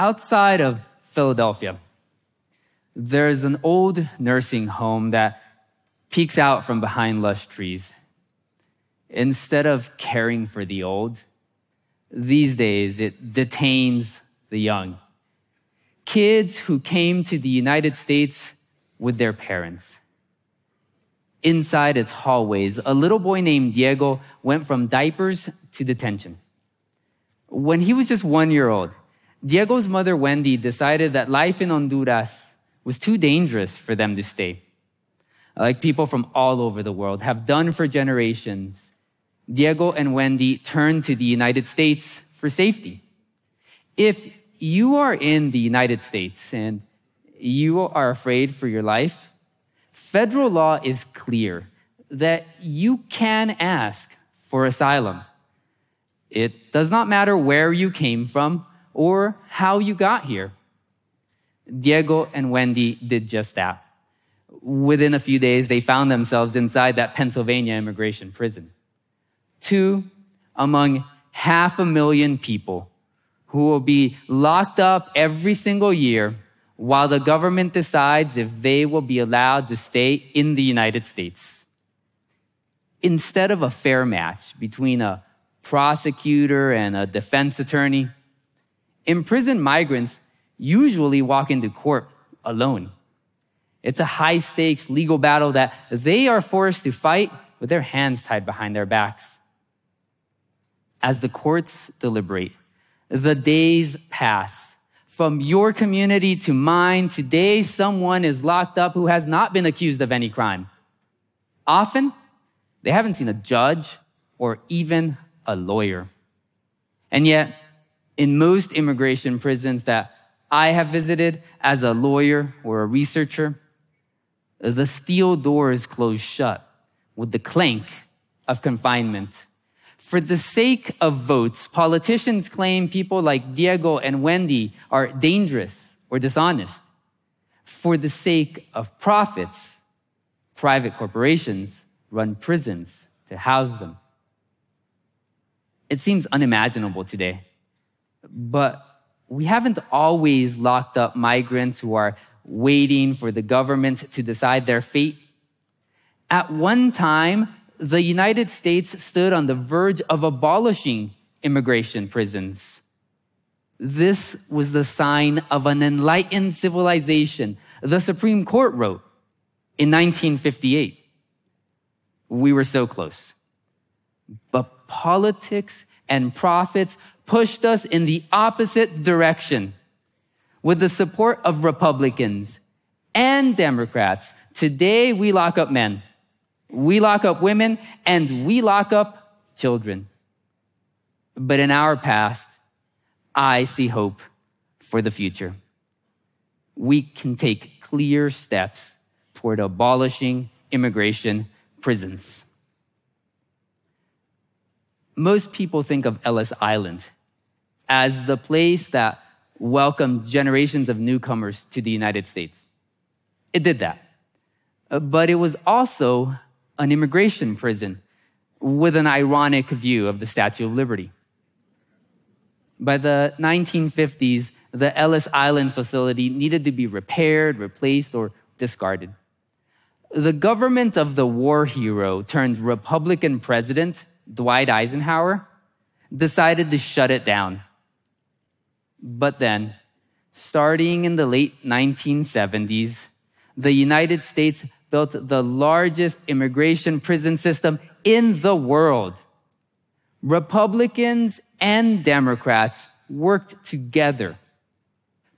Outside of Philadelphia, there's an old nursing home that peeks out from behind lush trees. Instead of caring for the old, these days it detains the young. Kids who came to the United States with their parents. Inside its hallways, a little boy named Diego went from diapers to detention. When he was just one year old, Diego's mother, Wendy, decided that life in Honduras was too dangerous for them to stay. Like people from all over the world have done for generations, Diego and Wendy turned to the United States for safety. If you are in the United States and you are afraid for your life, federal law is clear that you can ask for asylum. It does not matter where you came from or how you got here. Diego and Wendy did just that. Within a few days, they found themselves inside that Pennsylvania immigration prison. Two among half a million people who will be locked up every single year while the government decides if they will be allowed to stay in the United States. Instead of a fair match between a prosecutor and a defense attorney, imprisoned migrants usually walk into court alone. It's a high stakes legal battle that they are forced to fight with their hands tied behind their backs. As the courts deliberate, the days pass. From your community to mine, today someone is locked up who has not been accused of any crime. Often, they haven't seen a judge or even a lawyer. And yet, in most immigration prisons that I have visited as a lawyer or a researcher, the steel doors close shut with the clank of confinement. For the sake of votes, politicians claim people like Diego and Wendy are dangerous or dishonest. For the sake of profits, private corporations run prisons to house them. It seems unimaginable today, but we haven't always locked up migrants who are waiting for the government to decide their fate. At one time, the United States stood on the verge of abolishing immigration prisons. This was the sign of an enlightened civilization, the Supreme Court wrote in 1958. We were so close. But politics and profits pushed us in the opposite direction. With the support of Republicans and Democrats, today we lock up men, we lock up women, and we lock up children. But in our past, I see hope for the future. We can take clear steps toward abolishing immigration prisons. Most people think of Ellis Island as the place that welcomed generations of newcomers to the United States. It did that. Uh, but it was also an immigration prison with an ironic view of the Statue of Liberty. By the 1950s, the Ellis Island facility needed to be repaired, replaced, or discarded. The government of the war hero turned Republican president, Dwight Eisenhower, decided to shut it down. But then, starting in the late 1970s, the United States built the largest immigration prison system in the world. Republicans and Democrats worked together,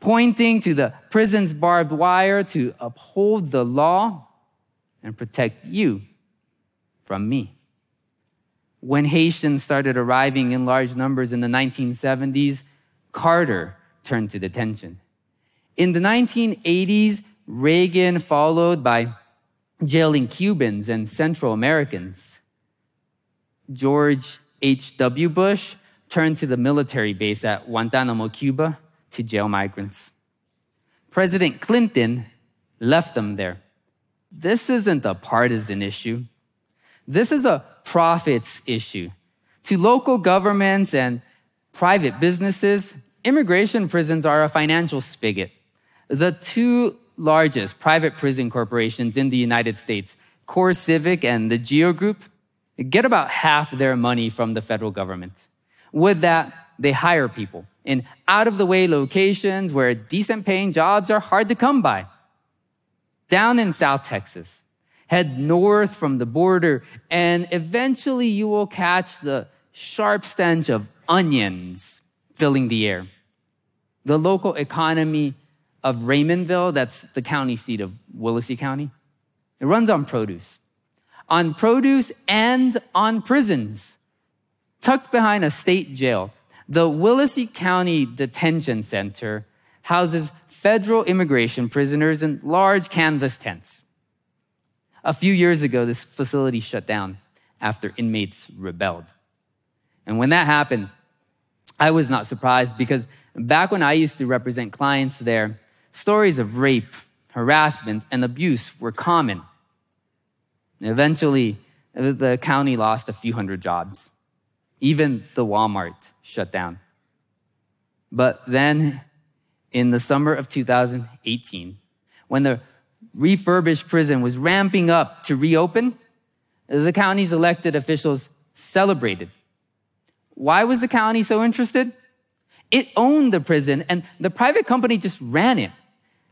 pointing to the prison's barbed wire to uphold the law and protect you from me. When Haitians started arriving in large numbers in the 1970s, Carter turned to detention. In the 1980s, Reagan followed by jailing Cubans and Central Americans. George H.W. Bush turned to the military base at Guantanamo, Cuba to jail migrants. President Clinton left them there. This isn't a partisan issue. This is a profits issue. To local governments and private businesses, immigration prisons are a financial spigot. The two largest private prison corporations in the United States, CoreCivic and the Geo Group, get about half their money from the federal government. With that, they hire people in out of the way locations where decent paying jobs are hard to come by. Down in South Texas, head north from the border, and eventually you will catch the sharp stench of onions filling the air. The local economy of Raymondville, that's the county seat of Willacy County, it runs on produce. On produce and on prisons. Tucked behind a state jail, the Willacy County Detention Center houses federal immigration prisoners in large canvas tents. A few years ago, this facility shut down after inmates rebelled. And when that happened, I was not surprised because back when I used to represent clients there, stories of rape, harassment, and abuse were common. Eventually, the county lost a few hundred jobs. Even the Walmart shut down. But then, in the summer of 2018, when the refurbished prison was ramping up to reopen, the county's elected officials celebrated. Why was the county so interested? It owned the prison and the private company just ran it.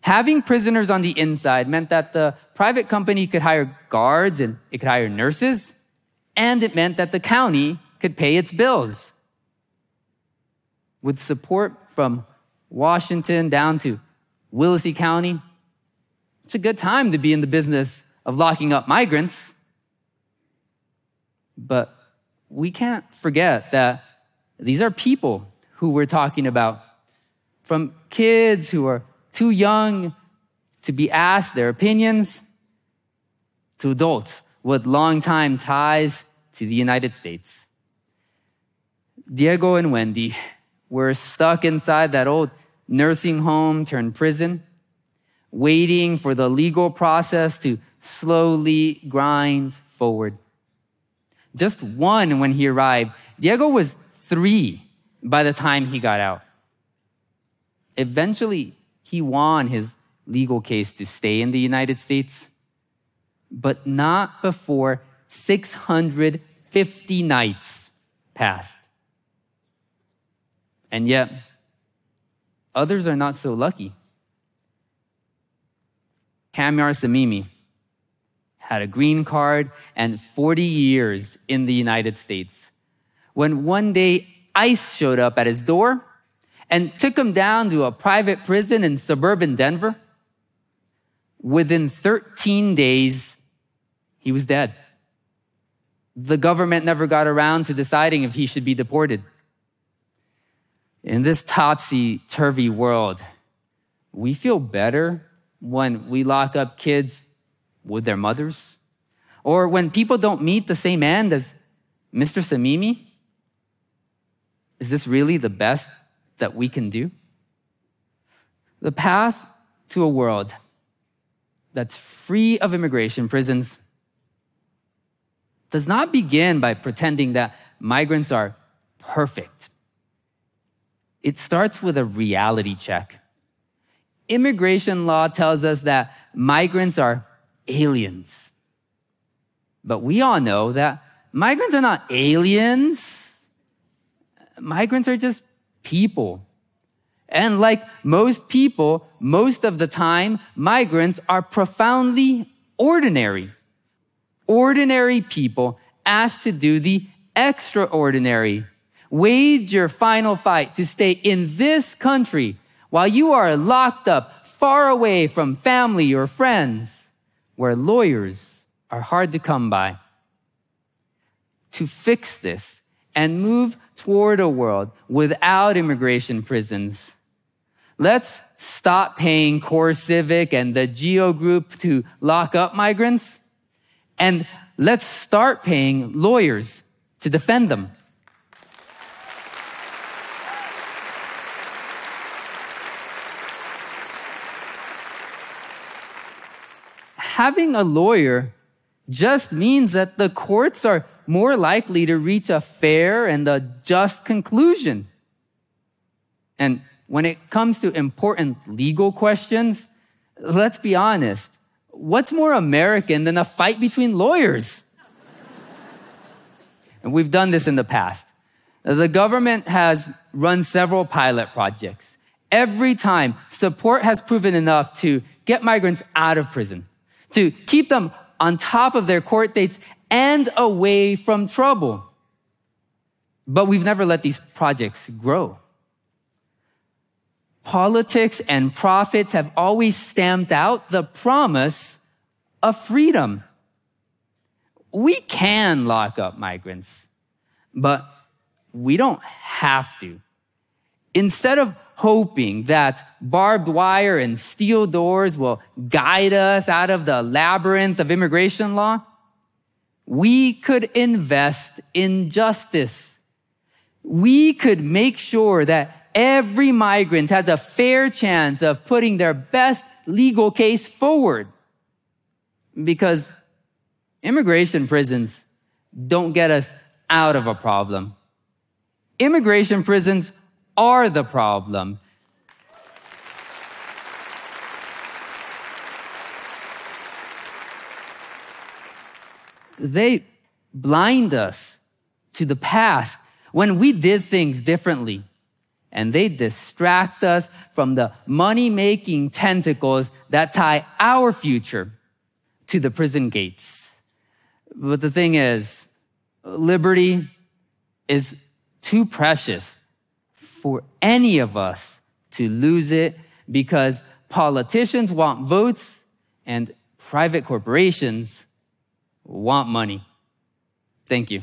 Having prisoners on the inside meant that the private company could hire guards and it could hire nurses, and it meant that the county could pay its bills. With support from Washington down to Willacy County, it's a good time to be in the business of locking up migrants. But we can't forget that these are people who we're talking about. From kids who are too young to be asked their opinions to adults with long time ties to the United States. Diego and Wendy were stuck inside that old nursing home turned prison waiting for the legal process to slowly grind forward. Just one when he arrived. Diego was three by the time he got out. Eventually, he won his legal case to stay in the United States, but not before 650 nights passed. And yet, others are not so lucky. Kamyar Samimi had a green card and 40 years in the United States. When one day ICE showed up at his door and took him down to a private prison in suburban Denver, within 13 days, he was dead. The government never got around to deciding if he should be deported. In this topsy turvy world, we feel better when we lock up kids with their mothers, or when people don't meet the same end as Mr. Samimi? Is this really the best that we can do? The path to a world that's free of immigration prisons does not begin by pretending that migrants are perfect. It starts with a reality check immigration law tells us that migrants are aliens. But we all know that migrants are not aliens. Migrants are just people. And like most people, most of the time, migrants are profoundly ordinary. Ordinary people asked to do the extraordinary. Wage your final fight to stay in this country while you are locked up far away from family or friends where lawyers are hard to come by. To fix this and move toward a world without immigration prisons, let's stop paying CoreCivic and the Geo Group to lock up migrants and let's start paying lawyers to defend them. having a lawyer just means that the courts are more likely to reach a fair and a just conclusion. And when it comes to important legal questions, let's be honest. What's more American than a fight between lawyers? and we've done this in the past. The government has run several pilot projects. Every time, support has proven enough to get migrants out of prison, to keep them on top of their court dates and away from trouble. But we've never let these projects grow. Politics and profits have always stamped out the promise of freedom. We can lock up migrants, but we don't have to. Instead of hoping that barbed wire and steel doors will guide us out of the labyrinth of immigration law, we could invest in justice. We could make sure that every migrant has a fair chance of putting their best legal case forward. Because immigration prisons don't get us out of a problem. Immigration prisons are the problem. They blind us to the past when we did things differently. And they distract us from the money making tentacles that tie our future to the prison gates. But the thing is, liberty is too precious for any of us to lose it because politicians want votes and private corporations want money. Thank you.